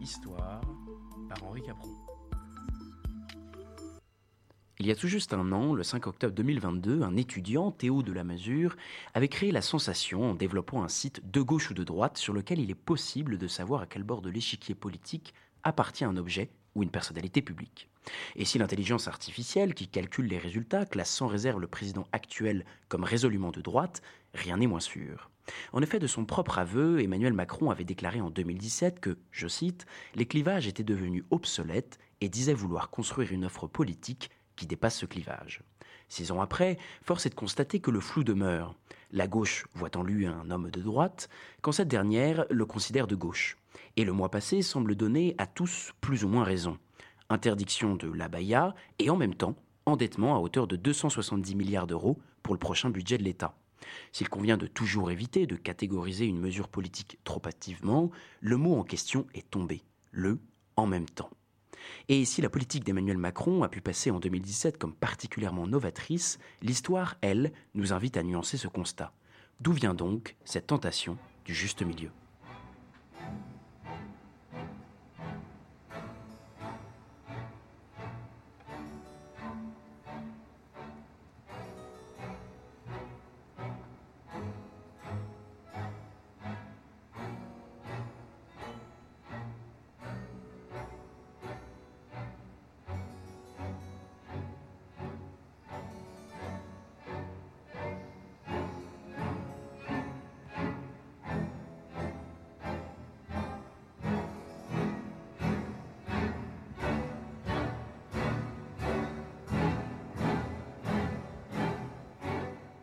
Histoire par Henri Capron. Il y a tout juste un an, le 5 octobre 2022, un étudiant, Théo de la Mesure, avait créé la sensation en développant un site de gauche ou de droite sur lequel il est possible de savoir à quel bord de l'échiquier politique appartient un objet ou une personnalité publique. Et si l'intelligence artificielle qui calcule les résultats classe sans réserve le président actuel comme résolument de droite, rien n'est moins sûr. En effet, de son propre aveu, Emmanuel Macron avait déclaré en 2017 que, je cite, les clivages étaient devenus obsolètes et disait vouloir construire une offre politique qui dépasse ce clivage. Six ans après, force est de constater que le flou demeure. La gauche voit en lui un homme de droite, quand cette dernière le considère de gauche. Et le mois passé semble donner à tous plus ou moins raison. Interdiction de l'abaya et en même temps endettement à hauteur de 270 milliards d'euros pour le prochain budget de l'État. S'il convient de toujours éviter de catégoriser une mesure politique trop hâtivement, le mot en question est tombé, le en même temps. Et si la politique d'Emmanuel Macron a pu passer en 2017 comme particulièrement novatrice, l'histoire, elle, nous invite à nuancer ce constat. D'où vient donc cette tentation du juste milieu?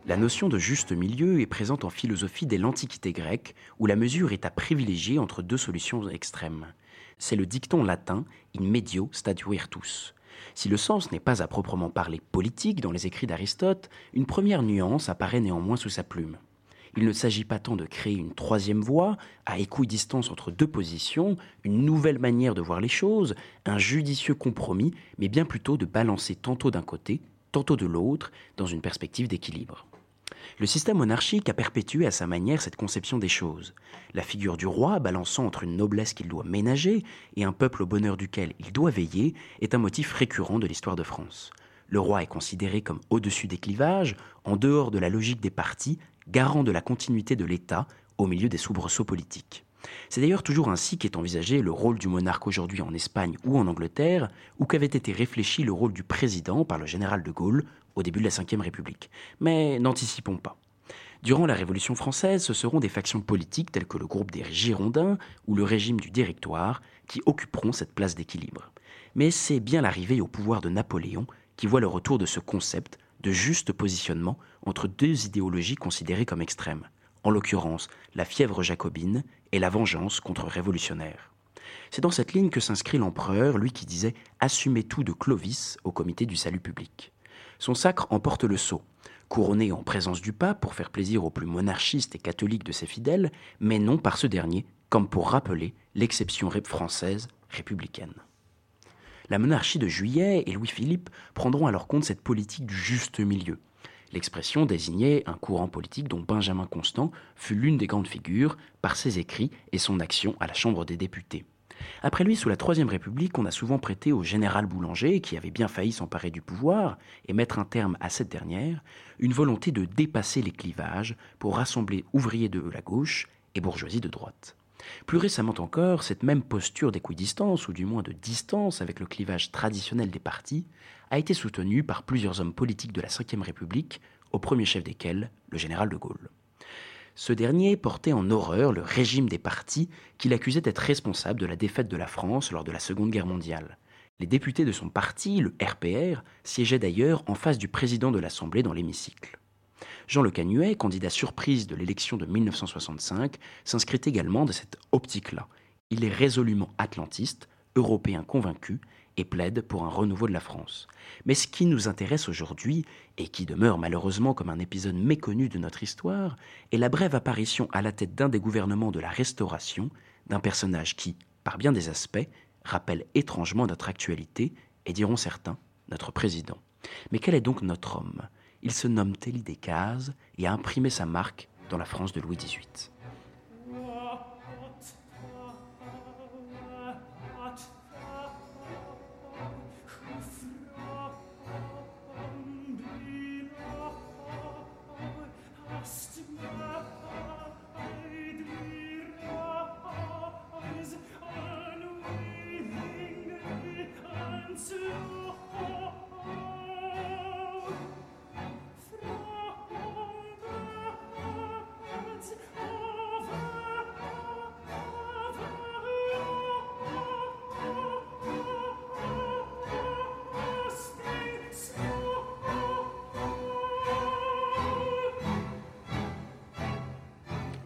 La notion de juste milieu est présente en philosophie dès l'Antiquité grecque, où la mesure est à privilégier entre deux solutions extrêmes. C'est le dicton latin in medio statuertus. Si le sens n'est pas à proprement parler politique dans les écrits d'Aristote, une première nuance apparaît néanmoins sous sa plume. Il ne s'agit pas tant de créer une troisième voie, à équidistance entre deux positions, une nouvelle manière de voir les choses, un judicieux compromis, mais bien plutôt de balancer tantôt d'un côté, tantôt de l'autre, dans une perspective d'équilibre. Le système monarchique a perpétué à sa manière cette conception des choses. La figure du roi, balançant entre une noblesse qu'il doit ménager et un peuple au bonheur duquel il doit veiller, est un motif récurrent de l'histoire de France. Le roi est considéré comme au-dessus des clivages, en dehors de la logique des partis, garant de la continuité de l'État au milieu des soubresauts politiques. C'est d'ailleurs toujours ainsi qu'est envisagé le rôle du monarque aujourd'hui en Espagne ou en Angleterre, ou qu'avait été réfléchi le rôle du président par le général de Gaulle au début de la Ve République. Mais n'anticipons pas. Durant la Révolution française, ce seront des factions politiques telles que le groupe des Girondins ou le régime du Directoire qui occuperont cette place d'équilibre. Mais c'est bien l'arrivée au pouvoir de Napoléon qui voit le retour de ce concept de juste positionnement entre deux idéologies considérées comme extrêmes, en l'occurrence la fièvre jacobine et la vengeance contre-révolutionnaire. C'est dans cette ligne que s'inscrit l'empereur, lui qui disait Assumez tout de Clovis au comité du salut public. Son sacre emporte le sceau, couronné en présence du pape pour faire plaisir aux plus monarchistes et catholiques de ses fidèles, mais non par ce dernier, comme pour rappeler l'exception française républicaine. La monarchie de Juillet et Louis-Philippe prendront alors compte cette politique du juste milieu. L'expression désignait un courant politique dont Benjamin Constant fut l'une des grandes figures par ses écrits et son action à la Chambre des députés. Après lui, sous la Troisième République, on a souvent prêté au général Boulanger, qui avait bien failli s'emparer du pouvoir et mettre un terme à cette dernière, une volonté de dépasser les clivages pour rassembler ouvriers de la gauche et bourgeoisie de droite. Plus récemment encore, cette même posture d'équidistance, ou du moins de distance avec le clivage traditionnel des partis, a été soutenue par plusieurs hommes politiques de la Ve République, au premier chef desquels le général de Gaulle. Ce dernier portait en horreur le régime des partis qu'il accusait d'être responsable de la défaite de la France lors de la Seconde Guerre mondiale. Les députés de son parti, le RPR, siégeaient d'ailleurs en face du président de l'Assemblée dans l'hémicycle. Jean Le Canuet, candidat surprise de l'élection de 1965, s'inscrit également de cette optique-là. Il est résolument atlantiste, européen convaincu, et plaide pour un renouveau de la France. Mais ce qui nous intéresse aujourd'hui, et qui demeure malheureusement comme un épisode méconnu de notre histoire, est la brève apparition à la tête d'un des gouvernements de la Restauration d'un personnage qui, par bien des aspects, rappelle étrangement notre actualité, et diront certains, notre président. Mais quel est donc notre homme? Il se nomme Téli Descazes et a imprimé sa marque dans la France de Louis XVIII.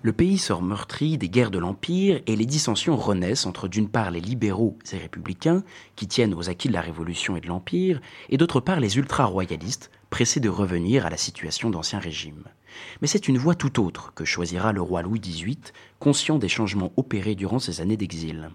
Le pays sort meurtri des guerres de l'Empire et les dissensions renaissent entre d'une part les libéraux et républicains, qui tiennent aux acquis de la Révolution et de l'Empire, et d'autre part les ultra-royalistes, pressés de revenir à la situation d'Ancien Régime. Mais c'est une voie tout autre que choisira le roi Louis XVIII, conscient des changements opérés durant ses années d'exil.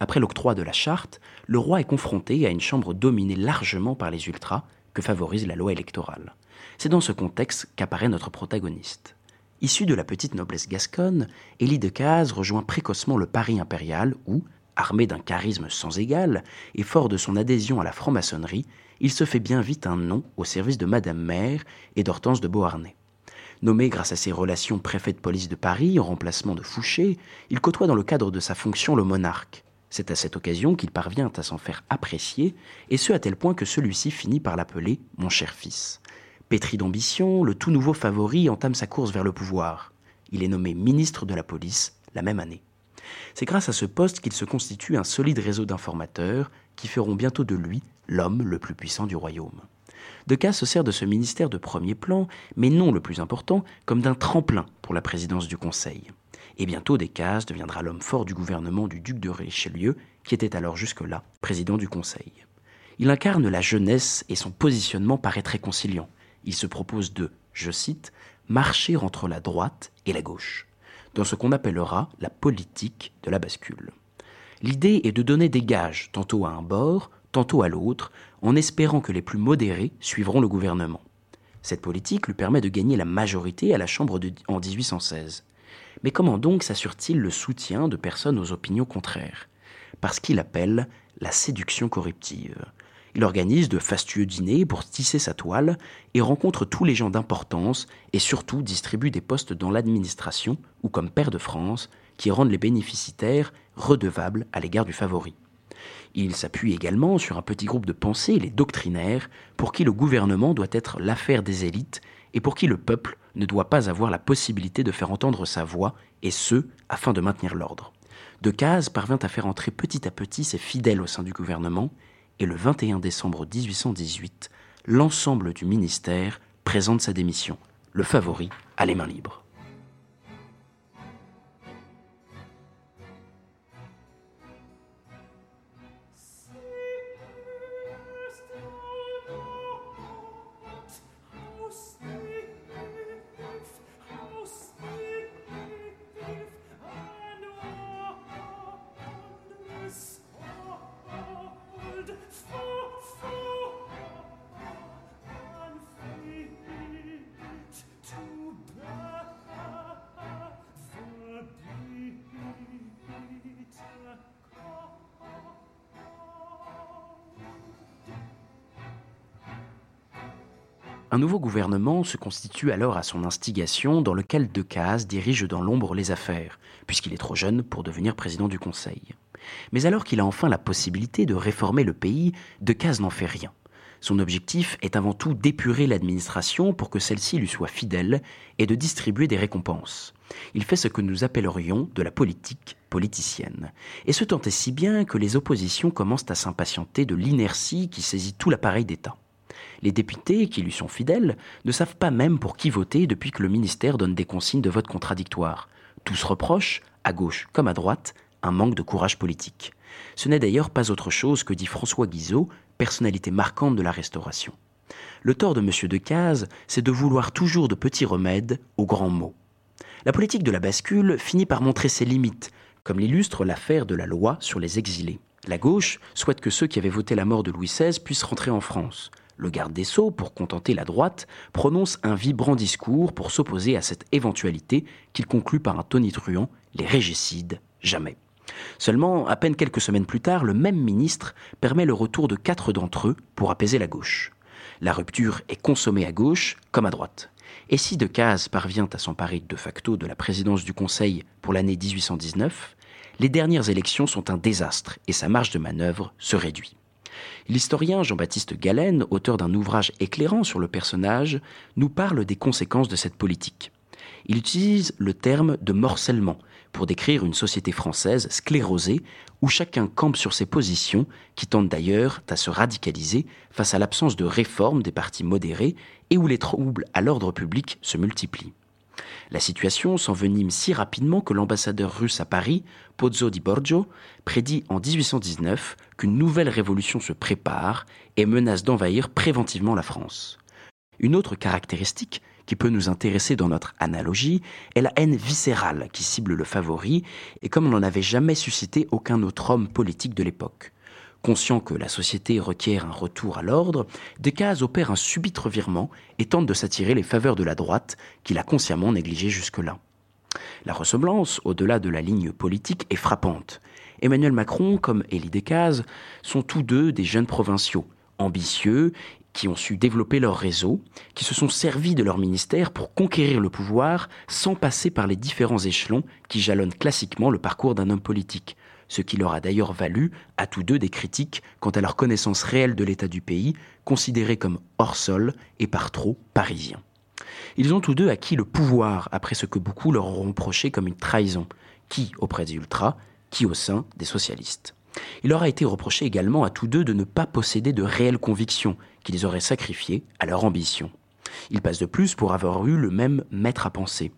Après l'octroi de la charte, le roi est confronté à une chambre dominée largement par les ultras, que favorise la loi électorale. C'est dans ce contexte qu'apparaît notre protagoniste. Issu de la petite noblesse gasconne, Élie de Cazes rejoint précocement le Paris impérial où, armé d'un charisme sans égal et fort de son adhésion à la franc-maçonnerie, il se fait bien vite un nom au service de Madame Mère et d'Hortense de Beauharnais. Nommé grâce à ses relations préfet de police de Paris en remplacement de Fouché, il côtoie dans le cadre de sa fonction le monarque. C'est à cette occasion qu'il parvient à s'en faire apprécier, et ce à tel point que celui-ci finit par l'appeler mon cher fils. Pétri d'ambition, le tout nouveau favori entame sa course vers le pouvoir. Il est nommé ministre de la police la même année. C'est grâce à ce poste qu'il se constitue un solide réseau d'informateurs qui feront bientôt de lui l'homme le plus puissant du royaume. Decazes se sert de ce ministère de premier plan, mais non le plus important, comme d'un tremplin pour la présidence du Conseil. Et bientôt Decazes deviendra l'homme fort du gouvernement du duc de Richelieu, qui était alors jusque-là président du Conseil. Il incarne la jeunesse et son positionnement paraît très conciliant il se propose de, je cite, marcher entre la droite et la gauche, dans ce qu'on appellera la politique de la bascule. L'idée est de donner des gages tantôt à un bord, tantôt à l'autre, en espérant que les plus modérés suivront le gouvernement. Cette politique lui permet de gagner la majorité à la Chambre en 1816. Mais comment donc s'assure-t-il le soutien de personnes aux opinions contraires? Parce qu'il appelle la séduction corruptive. Il organise de fastueux dîners pour tisser sa toile et rencontre tous les gens d'importance et surtout distribue des postes dans l'administration ou comme père de France qui rendent les bénéficiaires redevables à l'égard du favori. Il s'appuie également sur un petit groupe de pensées, les doctrinaires, pour qui le gouvernement doit être l'affaire des élites et pour qui le peuple ne doit pas avoir la possibilité de faire entendre sa voix, et ce, afin de maintenir l'ordre. Decazes parvint à faire entrer petit à petit ses fidèles au sein du gouvernement, et le 21 décembre 1818, l'ensemble du ministère présente sa démission. Le favori a les mains libres. Un nouveau gouvernement se constitue alors à son instigation dans lequel Decazes dirige dans l'ombre les affaires, puisqu'il est trop jeune pour devenir président du Conseil. Mais alors qu'il a enfin la possibilité de réformer le pays, Decazes n'en fait rien. Son objectif est avant tout d'épurer l'administration pour que celle-ci lui soit fidèle et de distribuer des récompenses. Il fait ce que nous appellerions de la politique politicienne. Et ce tant est si bien que les oppositions commencent à s'impatienter de l'inertie qui saisit tout l'appareil d'État. Les députés, qui lui sont fidèles, ne savent pas même pour qui voter depuis que le ministère donne des consignes de vote contradictoires. Tous reprochent, à gauche comme à droite, un manque de courage politique. Ce n'est d'ailleurs pas autre chose que dit François Guizot, personnalité marquante de la Restauration. Le tort de M. Decazes, c'est de vouloir toujours de petits remèdes aux grands mots. La politique de la bascule finit par montrer ses limites, comme l'illustre l'affaire de la loi sur les exilés. La gauche souhaite que ceux qui avaient voté la mort de Louis XVI puissent rentrer en France. Le garde des Sceaux, pour contenter la droite, prononce un vibrant discours pour s'opposer à cette éventualité qu'il conclut par un tonitruant Les régicides, jamais. Seulement, à peine quelques semaines plus tard, le même ministre permet le retour de quatre d'entre eux pour apaiser la gauche. La rupture est consommée à gauche comme à droite. Et si Decazes parvient à s'emparer de facto de la présidence du Conseil pour l'année 1819, les dernières élections sont un désastre et sa marge de manœuvre se réduit. L'historien Jean-Baptiste Galen, auteur d'un ouvrage éclairant sur le personnage, nous parle des conséquences de cette politique. Il utilise le terme de morcellement pour décrire une société française sclérosée où chacun campe sur ses positions, qui tendent d'ailleurs à se radicaliser face à l'absence de réforme des partis modérés et où les troubles à l'ordre public se multiplient. La situation s'envenime si rapidement que l'ambassadeur russe à Paris, Pozzo di Borgio, prédit en 1819 qu'une nouvelle révolution se prépare et menace d'envahir préventivement la France. Une autre caractéristique qui peut nous intéresser dans notre analogie est la haine viscérale qui cible le favori et comme n'en avait jamais suscité aucun autre homme politique de l'époque. Conscient que la société requiert un retour à l'ordre, Decazes opère un subit revirement et tente de s'attirer les faveurs de la droite qu'il a consciemment négligées jusque-là. La ressemblance, au-delà de la ligne politique, est frappante. Emmanuel Macron, comme Élie Decazes, sont tous deux des jeunes provinciaux, ambitieux, qui ont su développer leur réseau, qui se sont servis de leur ministère pour conquérir le pouvoir sans passer par les différents échelons qui jalonnent classiquement le parcours d'un homme politique, ce qui leur a d'ailleurs valu à tous deux des critiques quant à leur connaissance réelle de l'état du pays, considéré comme hors sol et par trop parisien. Ils ont tous deux acquis le pouvoir après ce que beaucoup leur ont reproché comme une trahison, qui auprès des ultras, qui au sein des socialistes. Il leur a été reproché également à tous deux de ne pas posséder de réelles convictions qu'ils auraient sacrifiées à leur ambition. Ils passent de plus pour avoir eu le même maître à penser,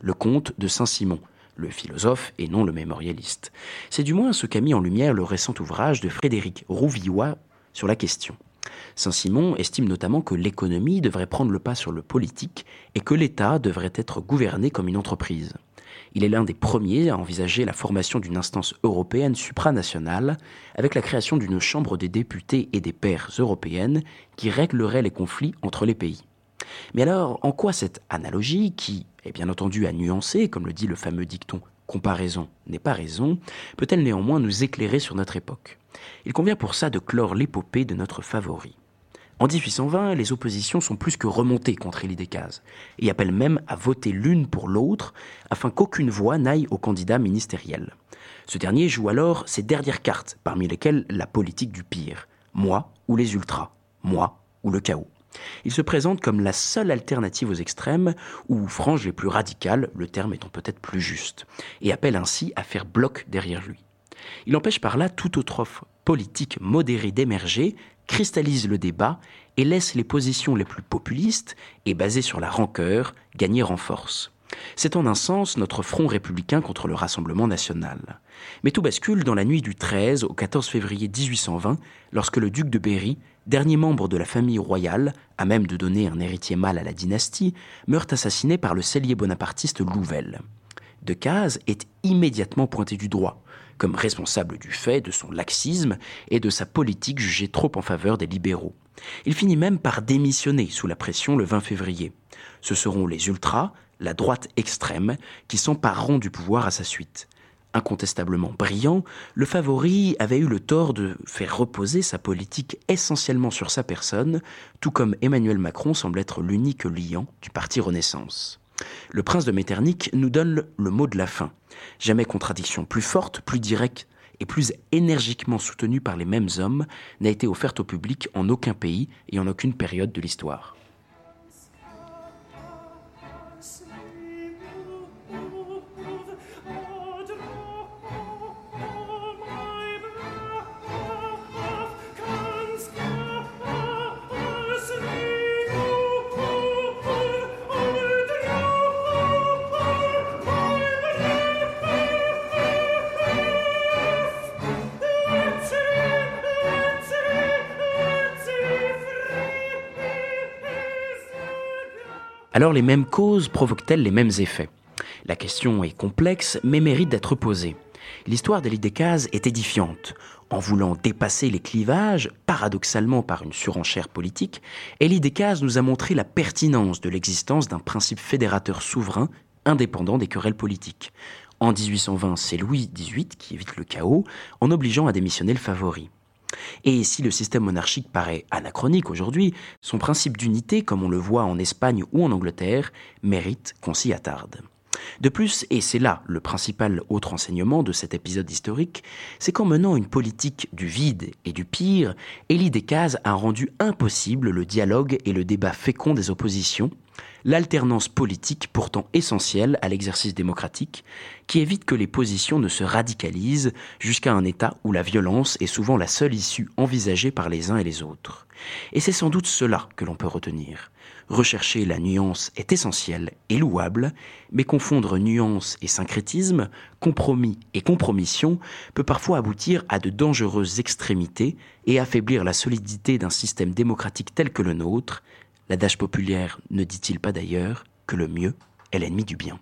le comte de Saint-Simon, le philosophe et non le mémorialiste. C'est du moins ce qu'a mis en lumière le récent ouvrage de Frédéric Rouvillois sur la question. Saint-Simon estime notamment que l'économie devrait prendre le pas sur le politique et que l'État devrait être gouverné comme une entreprise. Il est l'un des premiers à envisager la formation d'une instance européenne supranationale avec la création d'une Chambre des députés et des pairs européennes qui réglerait les conflits entre les pays. Mais alors, en quoi cette analogie, qui est bien entendu à nuancer, comme le dit le fameux dicton comparaison n'est pas raison, peut-elle néanmoins nous éclairer sur notre époque? Il convient pour ça de clore l'épopée de notre favori. En 1820, les oppositions sont plus que remontées contre Élie Decazes et appellent même à voter l'une pour l'autre afin qu'aucune voix n'aille au candidat ministériel. Ce dernier joue alors ses dernières cartes, parmi lesquelles la politique du pire, moi ou les ultras, moi ou le chaos? Il se présente comme la seule alternative aux extrêmes, ou franges les plus radicales, le terme étant peut-être plus juste, et appelle ainsi à faire bloc derrière lui. Il empêche par là toute autre offre politique modérée d'émerger, cristallise le débat et laisse les positions les plus populistes et basées sur la rancœur gagner en force. C'est en un sens notre front républicain contre le Rassemblement national. Mais tout bascule dans la nuit du 13 au 14 février 1820, lorsque le duc de Berry, dernier membre de la famille royale, à même de donner un héritier mâle à la dynastie, meurt assassiné par le cellier bonapartiste Louvel. Decazes est immédiatement pointé du droit, comme responsable du fait de son laxisme et de sa politique jugée trop en faveur des libéraux. Il finit même par démissionner sous la pression le 20 février. Ce seront les ultras, la droite extrême, qui s'empareront du pouvoir à sa suite. Incontestablement brillant, le favori avait eu le tort de faire reposer sa politique essentiellement sur sa personne, tout comme Emmanuel Macron semble être l'unique liant du parti Renaissance. Le prince de Metternich nous donne le mot de la fin. Jamais contradiction plus forte, plus directe et plus énergiquement soutenue par les mêmes hommes n'a été offerte au public en aucun pays et en aucune période de l'histoire. Alors les mêmes causes provoquent-elles les mêmes effets? La question est complexe mais mérite d'être posée. L'histoire d'Elie Decazes est édifiante. En voulant dépasser les clivages, paradoxalement par une surenchère politique, Elie Decazes nous a montré la pertinence de l'existence d'un principe fédérateur souverain indépendant des querelles politiques. En 1820, c'est Louis XVIII qui évite le chaos en obligeant à démissionner le favori. Et si le système monarchique paraît anachronique aujourd'hui, son principe d'unité, comme on le voit en Espagne ou en Angleterre, mérite qu'on s'y attarde. De plus, et c'est là le principal autre enseignement de cet épisode historique, c'est qu'en menant une politique du vide et du pire, Élie Decazes a rendu impossible le dialogue et le débat fécond des oppositions, l'alternance politique pourtant essentielle à l'exercice démocratique, qui évite que les positions ne se radicalisent jusqu'à un état où la violence est souvent la seule issue envisagée par les uns et les autres. Et c'est sans doute cela que l'on peut retenir. Rechercher la nuance est essentiel et louable, mais confondre nuance et syncrétisme, compromis et compromission peut parfois aboutir à de dangereuses extrémités et affaiblir la solidité d'un système démocratique tel que le nôtre. L'adage populaire ne dit-il pas d'ailleurs que le mieux est l'ennemi du bien?